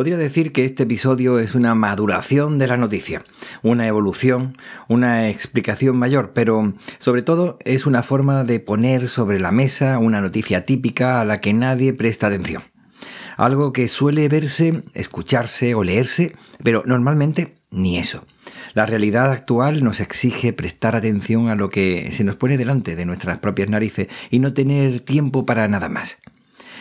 Podría decir que este episodio es una maduración de la noticia, una evolución, una explicación mayor, pero sobre todo es una forma de poner sobre la mesa una noticia típica a la que nadie presta atención. Algo que suele verse, escucharse o leerse, pero normalmente ni eso. La realidad actual nos exige prestar atención a lo que se nos pone delante de nuestras propias narices y no tener tiempo para nada más.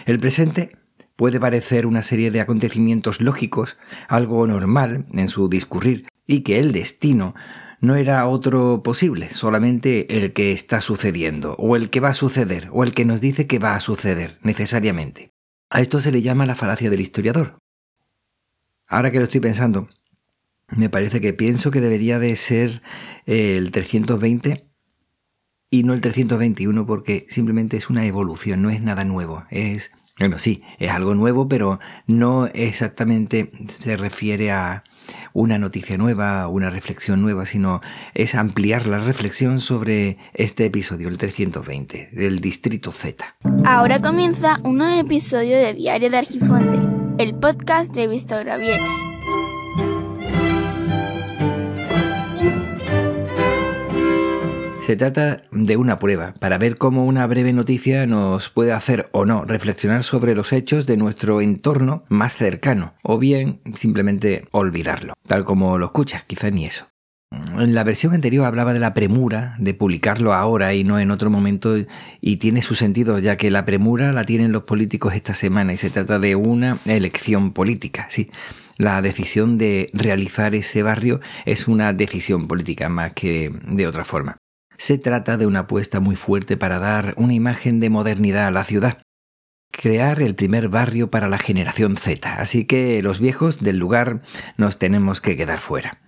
El presente puede parecer una serie de acontecimientos lógicos, algo normal en su discurrir, y que el destino no era otro posible, solamente el que está sucediendo, o el que va a suceder, o el que nos dice que va a suceder, necesariamente. A esto se le llama la falacia del historiador. Ahora que lo estoy pensando, me parece que pienso que debería de ser el 320 y no el 321 porque simplemente es una evolución, no es nada nuevo, es bueno, sí, es algo nuevo, pero no exactamente se refiere a una noticia nueva, una reflexión nueva, sino es ampliar la reflexión sobre este episodio, el 320, del Distrito Z. Ahora comienza un nuevo episodio de Diario de Argifonte, el podcast de Víctor Gabriel. Se trata de una prueba para ver cómo una breve noticia nos puede hacer o no reflexionar sobre los hechos de nuestro entorno más cercano, o bien simplemente olvidarlo, tal como lo escuchas, quizás ni eso. En la versión anterior hablaba de la premura, de publicarlo ahora y no en otro momento, y tiene su sentido, ya que la premura la tienen los políticos esta semana y se trata de una elección política, sí. La decisión de realizar ese barrio es una decisión política más que de otra forma. Se trata de una apuesta muy fuerte para dar una imagen de modernidad a la ciudad. Crear el primer barrio para la generación Z, así que los viejos del lugar nos tenemos que quedar fuera.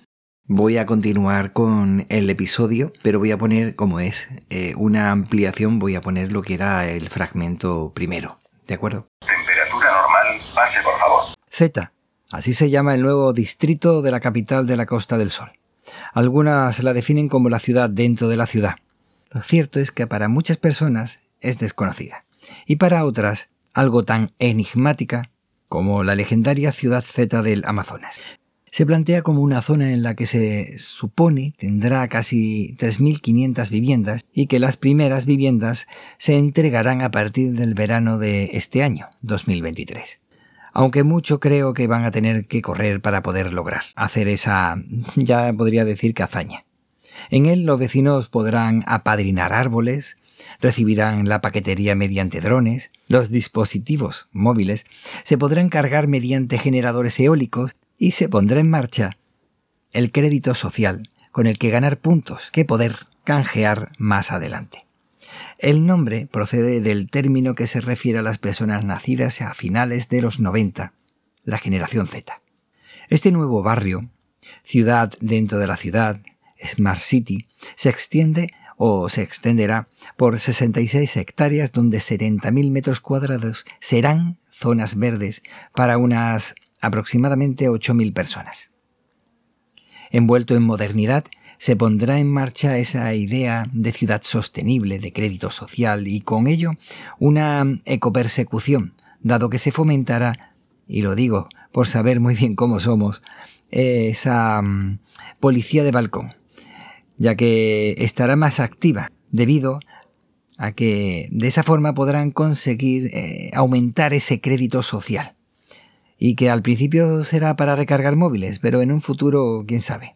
Voy a continuar con el episodio, pero voy a poner, como es eh, una ampliación, voy a poner lo que era el fragmento primero. ¿De acuerdo? Temperatura normal, pase por favor. Z, así se llama el nuevo distrito de la capital de la Costa del Sol. Algunas la definen como la ciudad dentro de la ciudad. Lo cierto es que para muchas personas es desconocida y para otras algo tan enigmática como la legendaria ciudad Z del Amazonas. Se plantea como una zona en la que se supone tendrá casi 3.500 viviendas y que las primeras viviendas se entregarán a partir del verano de este año, 2023 aunque mucho creo que van a tener que correr para poder lograr hacer esa, ya podría decir que hazaña. En él los vecinos podrán apadrinar árboles, recibirán la paquetería mediante drones, los dispositivos móviles se podrán cargar mediante generadores eólicos y se pondrá en marcha el crédito social con el que ganar puntos que poder canjear más adelante. El nombre procede del término que se refiere a las personas nacidas a finales de los 90, la generación Z. Este nuevo barrio, ciudad dentro de la ciudad, Smart City, se extiende o se extenderá por 66 hectáreas donde 70.000 metros cuadrados serán zonas verdes para unas aproximadamente 8.000 personas. Envuelto en modernidad, se pondrá en marcha esa idea de ciudad sostenible, de crédito social y con ello una ecopersecución, dado que se fomentará, y lo digo por saber muy bien cómo somos, esa mm, policía de balcón, ya que estará más activa debido a que de esa forma podrán conseguir eh, aumentar ese crédito social. Y que al principio será para recargar móviles, pero en un futuro quién sabe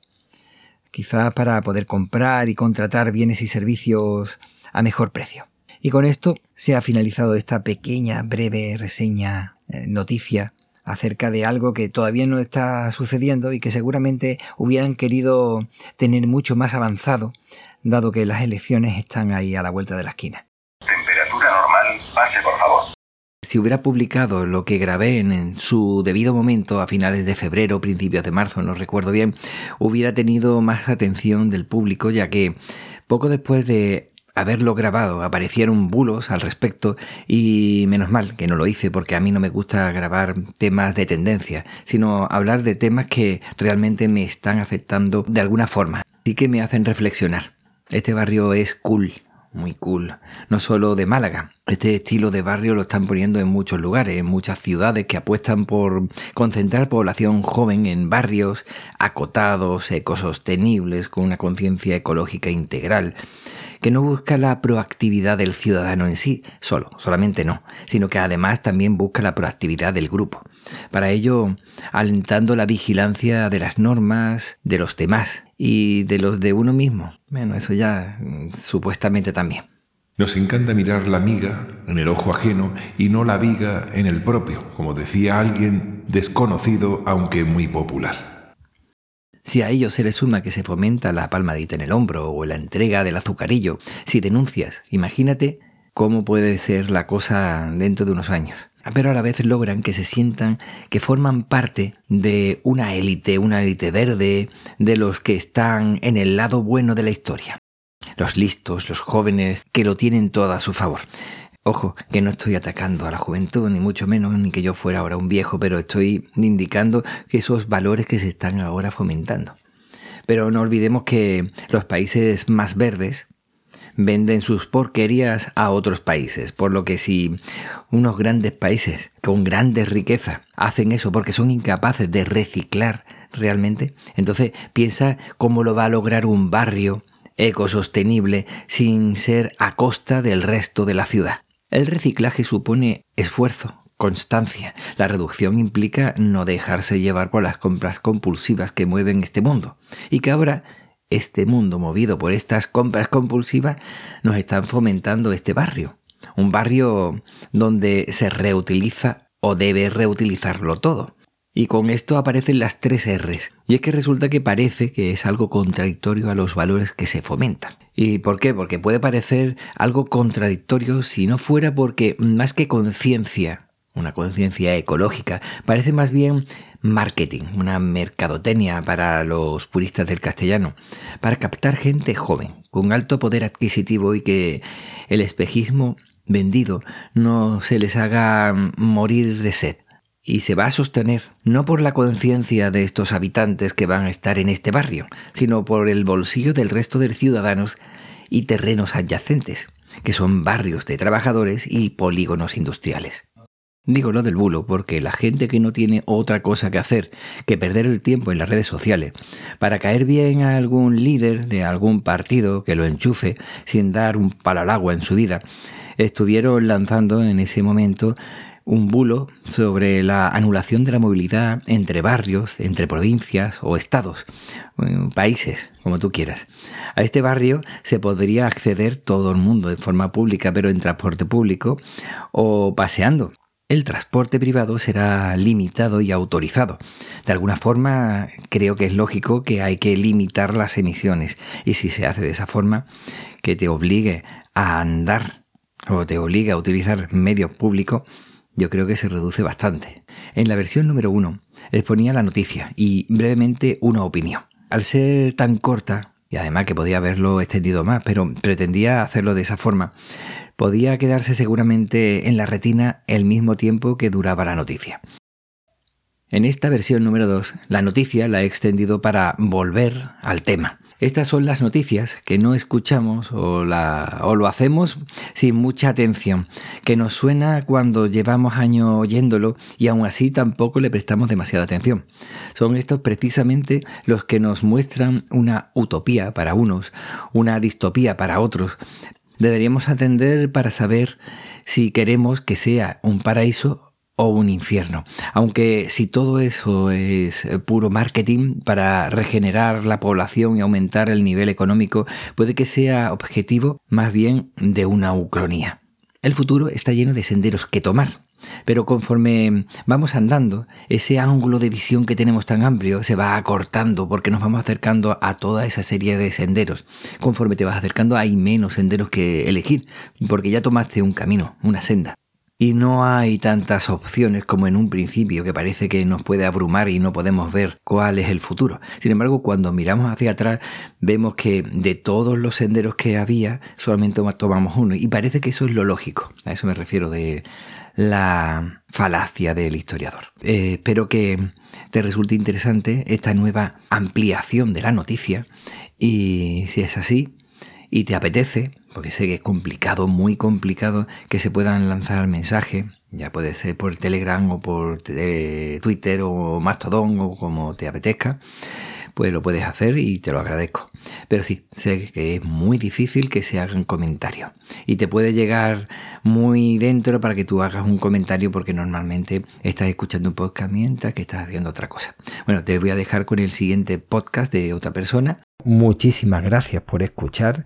quizás para poder comprar y contratar bienes y servicios a mejor precio. Y con esto se ha finalizado esta pequeña, breve reseña, eh, noticia acerca de algo que todavía no está sucediendo y que seguramente hubieran querido tener mucho más avanzado, dado que las elecciones están ahí a la vuelta de la esquina. Temperatura normal, pase por favor si hubiera publicado lo que grabé en, su debido momento, a finales de febrero, principios de marzo, no recuerdo bien, hubiera tenido más atención del público, ya que poco después de haberlo grabado aparecieron bulos al respecto y menos mal que no lo hice porque a mí no me gusta grabar temas de tendencia, sino hablar de temas que realmente me están afectando de alguna forma, y que me hacen reflexionar. Este barrio es cool, muy cool, no solo de Málaga. Este estilo de barrio lo están poniendo en muchos lugares, en muchas ciudades que apuestan por concentrar población joven en barrios acotados, ecosostenibles, con una conciencia ecológica integral que no busca la proactividad del ciudadano en sí, solo, solamente no, sino que además también busca la proactividad del grupo. Para ello, alentando la vigilancia de las normas, de los demás y de los de uno mismo. Bueno, eso ya mm, supuestamente también. Nos encanta mirar la miga en el ojo ajeno y no la viga en el propio, como decía alguien desconocido aunque muy popular. Si a ello se le suma que se fomenta la palmadita en el hombro o la entrega del azucarillo, si denuncias, imagínate cómo puede ser la cosa dentro de unos años. Pero a la vez logran que se sientan que forman parte de una élite, una élite verde, de los que están en el lado bueno de la historia. Los listos, los jóvenes, que lo tienen todo a su favor. Ojo, que no estoy atacando a la juventud, ni mucho menos, ni que yo fuera ahora un viejo, pero estoy indicando que esos valores que se están ahora fomentando. Pero no olvidemos que los países más verdes venden sus porquerías a otros países, por lo que si unos grandes países con grandes riquezas hacen eso porque son incapaces de reciclar realmente, entonces piensa cómo lo va a lograr un barrio ecosostenible sin ser a costa del resto de la ciudad. El reciclaje supone esfuerzo, constancia. La reducción implica no dejarse llevar por las compras compulsivas que mueven este mundo. Y que ahora este mundo movido por estas compras compulsivas nos están fomentando este barrio. Un barrio donde se reutiliza o debe reutilizarlo todo. Y con esto aparecen las tres R's. Y es que resulta que parece que es algo contradictorio a los valores que se fomentan. ¿Y por qué? Porque puede parecer algo contradictorio si no fuera porque más que conciencia, una conciencia ecológica, parece más bien marketing, una mercadotecnia para los puristas del castellano, para captar gente joven, con alto poder adquisitivo y que el espejismo vendido no se les haga morir de sed y se va a sostener no por la conciencia de estos habitantes que van a estar en este barrio, sino por el bolsillo del resto de ciudadanos y terrenos adyacentes, que son barrios de trabajadores y polígonos industriales. Digo lo del bulo porque la gente que no tiene otra cosa que hacer que perder el tiempo en las redes sociales para caer bien a algún líder de algún partido que lo enchufe sin dar un palo al agua en su vida, estuvieron lanzando en ese momento un bulo sobre la anulación de la movilidad entre barrios, entre provincias o estados, eh, países, como tú quieras. A este barrio se podría acceder todo el mundo de forma pública, pero en transporte público o paseando. El transporte privado será limitado y autorizado. De alguna forma, creo que es lógico que hay que limitar las emisiones. Y si se hace de esa forma, que te obligue a andar o te obligue a utilizar medios públicos, yo creo que se reduce bastante. En la versión número uno exponía la noticia y brevemente una opinión. Al ser tan corta, y además que podía haberlo extendido más, pero pretendía hacerlo de esa forma, podía quedarse seguramente en la retina el mismo tiempo que duraba la noticia. En esta versión número 2, la noticia la he extendido para volver al tema, estas son las noticias que no escuchamos o, lo hacemos sin mucha atención, que nos suena cuando llevamos años oyéndolo y aún así tampoco le prestamos demasiada atención. Son estos precisamente los que nos muestran una utopía para unos, una distopía para otros. Deberíamos atender para saber si queremos que sea un paraíso o un infierno. Aunque si todo eso es eh, puro marketing para regenerar la población y aumentar el nivel económico, puede que sea objetivo más bien de una ucronía. El futuro está lleno de senderos que tomar, pero conforme vamos andando, ese ángulo de visión que tenemos tan amplio se va acortando porque nos vamos acercando a toda esa serie de senderos. Conforme te vas acercando hay menos senderos que elegir, porque ya tomaste un camino, una senda. Y no hay tantas opciones como en un principio que parece que nos puede abrumar y no podemos ver cuál es el futuro. Sin embargo, cuando miramos hacia atrás, vemos que de todos los senderos que había, solamente tomamos uno. Y parece que eso es lo lógico. A eso me refiero de la falacia del historiador. Eh, espero que te resulte interesante esta nueva ampliación de la noticia y si es así y te apetece, porque sé que es complicado, muy complicado que se puedan lanzar mensajes, ya puede ser por Telegram o por eh, Twitter o Mastodon o como te apetezca, pues lo puedes hacer y te lo agradezco. Pero sí, sé que es muy difícil que se hagan comentarios. Y te puede llegar muy dentro para que tú hagas un comentario porque normalmente estás escuchando un podcast mientras que estás haciendo otra cosa. Bueno, te voy a dejar con el siguiente podcast de otra persona. Muchísimas gracias por escuchar